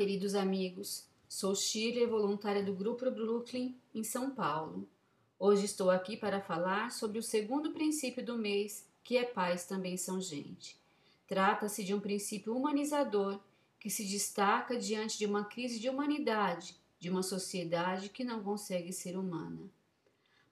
queridos amigos. Sou Shirley, voluntária do Grupo Brooklyn, em São Paulo. Hoje estou aqui para falar sobre o segundo princípio do mês, que é paz também são gente. Trata-se de um princípio humanizador que se destaca diante de uma crise de humanidade, de uma sociedade que não consegue ser humana.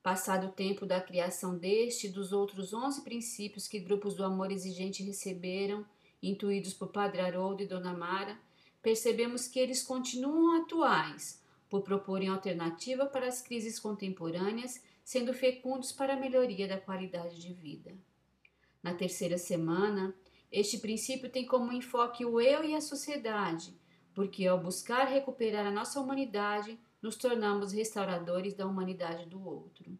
Passado o tempo da criação deste e dos outros onze princípios que grupos do amor exigente receberam, intuídos por Padre Haroldo e Dona Mara, percebemos que eles continuam atuais, por proporem alternativa para as crises contemporâneas, sendo fecundos para a melhoria da qualidade de vida. Na terceira semana, este princípio tem como enfoque o eu e a sociedade, porque ao buscar recuperar a nossa humanidade, nos tornamos restauradores da humanidade do outro.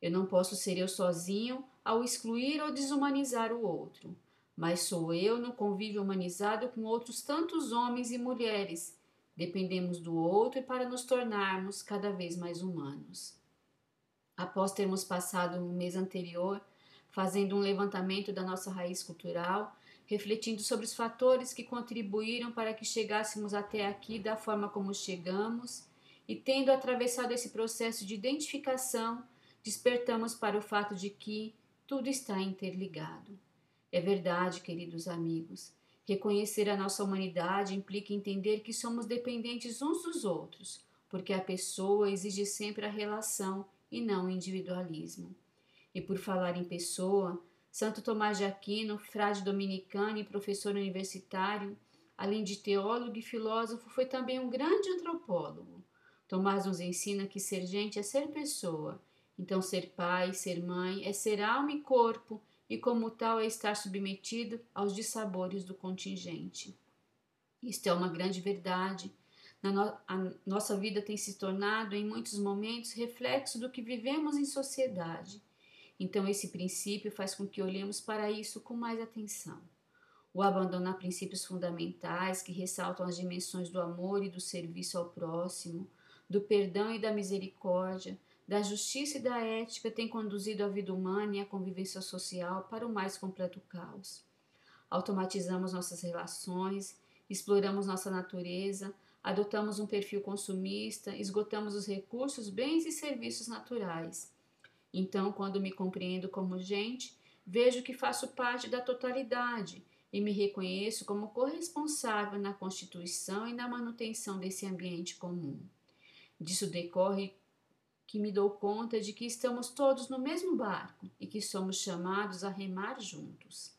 Eu não posso ser eu sozinho ao excluir ou desumanizar o outro mas sou eu no convívio humanizado com outros tantos homens e mulheres. Dependemos do outro para nos tornarmos cada vez mais humanos. Após termos passado o mês anterior fazendo um levantamento da nossa raiz cultural, refletindo sobre os fatores que contribuíram para que chegássemos até aqui da forma como chegamos, e tendo atravessado esse processo de identificação, despertamos para o fato de que tudo está interligado. É verdade, queridos amigos. Reconhecer a nossa humanidade implica entender que somos dependentes uns dos outros, porque a pessoa exige sempre a relação e não o individualismo. E por falar em pessoa, Santo Tomás de Aquino, frade dominicano e professor universitário, além de teólogo e filósofo, foi também um grande antropólogo. Tomás nos ensina que ser gente é ser pessoa, então ser pai, ser mãe é ser alma e corpo, e, como tal, é estar submetido aos dissabores do contingente. Isto é uma grande verdade. No a nossa vida tem se tornado, em muitos momentos, reflexo do que vivemos em sociedade. Então, esse princípio faz com que olhemos para isso com mais atenção. O abandono a princípios fundamentais que ressaltam as dimensões do amor e do serviço ao próximo, do perdão e da misericórdia, da justiça e da ética tem conduzido a vida humana e a convivência social para o mais completo caos. Automatizamos nossas relações, exploramos nossa natureza, adotamos um perfil consumista, esgotamos os recursos, bens e serviços naturais. Então, quando me compreendo como gente, vejo que faço parte da totalidade e me reconheço como corresponsável na constituição e na manutenção desse ambiente comum. Disso decorre que me dou conta de que estamos todos no mesmo barco e que somos chamados a remar juntos.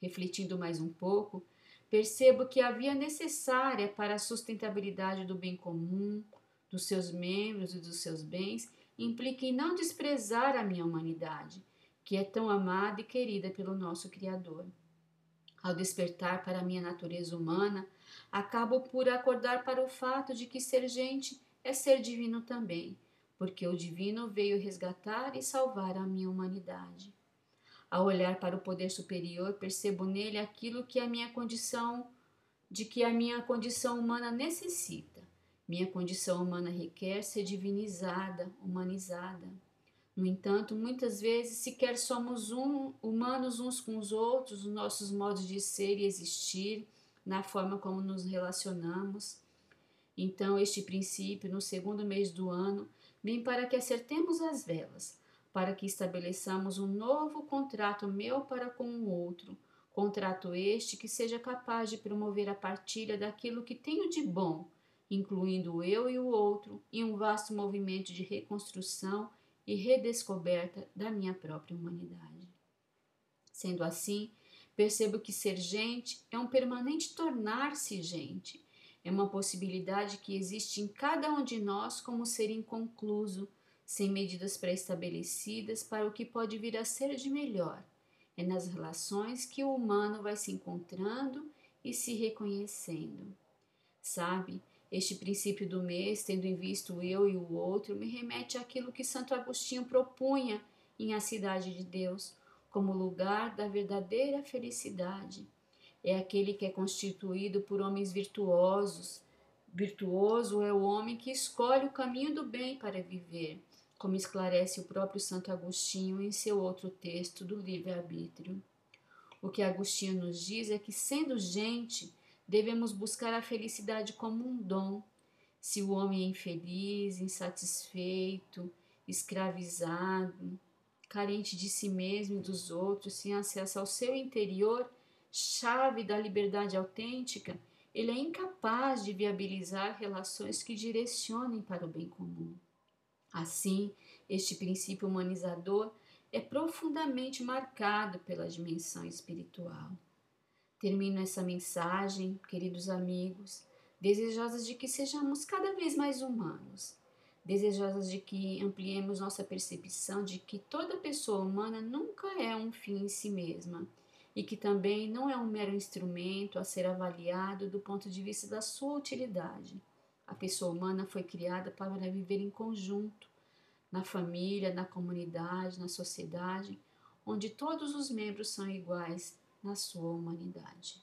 Refletindo mais um pouco, percebo que a via necessária para a sustentabilidade do bem comum, dos seus membros e dos seus bens, implica em não desprezar a minha humanidade, que é tão amada e querida pelo nosso Criador. Ao despertar para a minha natureza humana, acabo por acordar para o fato de que ser gente é ser divino também porque o divino veio resgatar e salvar a minha humanidade. Ao olhar para o poder superior, percebo nele aquilo que a minha condição de que a minha condição humana necessita. Minha condição humana requer ser divinizada, humanizada. No entanto, muitas vezes sequer somos um, humanos uns com os outros, os nossos modos de ser e existir, na forma como nos relacionamos. Então, este princípio, no segundo mês do ano, vem para que acertemos as velas, para que estabeleçamos um novo contrato meu para com o outro, contrato este que seja capaz de promover a partilha daquilo que tenho de bom, incluindo eu e o outro, em um vasto movimento de reconstrução e redescoberta da minha própria humanidade. Sendo assim, percebo que ser gente é um permanente tornar-se gente, é uma possibilidade que existe em cada um de nós como ser inconcluso, sem medidas pré-estabelecidas para o que pode vir a ser de melhor. É nas relações que o humano vai se encontrando e se reconhecendo. Sabe, este princípio do mês, tendo em vista o eu e o outro, me remete àquilo que Santo Agostinho propunha em A Cidade de Deus, como lugar da verdadeira felicidade é aquele que é constituído por homens virtuosos. Virtuoso é o homem que escolhe o caminho do bem para viver, como esclarece o próprio Santo Agostinho em seu outro texto do livre-arbítrio. O que Agostinho nos diz é que, sendo gente, devemos buscar a felicidade como um dom. Se o homem é infeliz, insatisfeito, escravizado, carente de si mesmo e dos outros, sem acesso ao seu interior, chave da liberdade autêntica, ele é incapaz de viabilizar relações que direcionem para o bem comum. Assim, este princípio humanizador é profundamente marcado pela dimensão espiritual. Termino essa mensagem, queridos amigos, desejosas de que sejamos cada vez mais humanos, desejosas de que ampliemos nossa percepção de que toda pessoa humana nunca é um fim em si mesma e que também não é um mero instrumento a ser avaliado do ponto de vista da sua utilidade. A pessoa humana foi criada para viver em conjunto, na família, na comunidade, na sociedade, onde todos os membros são iguais na sua humanidade.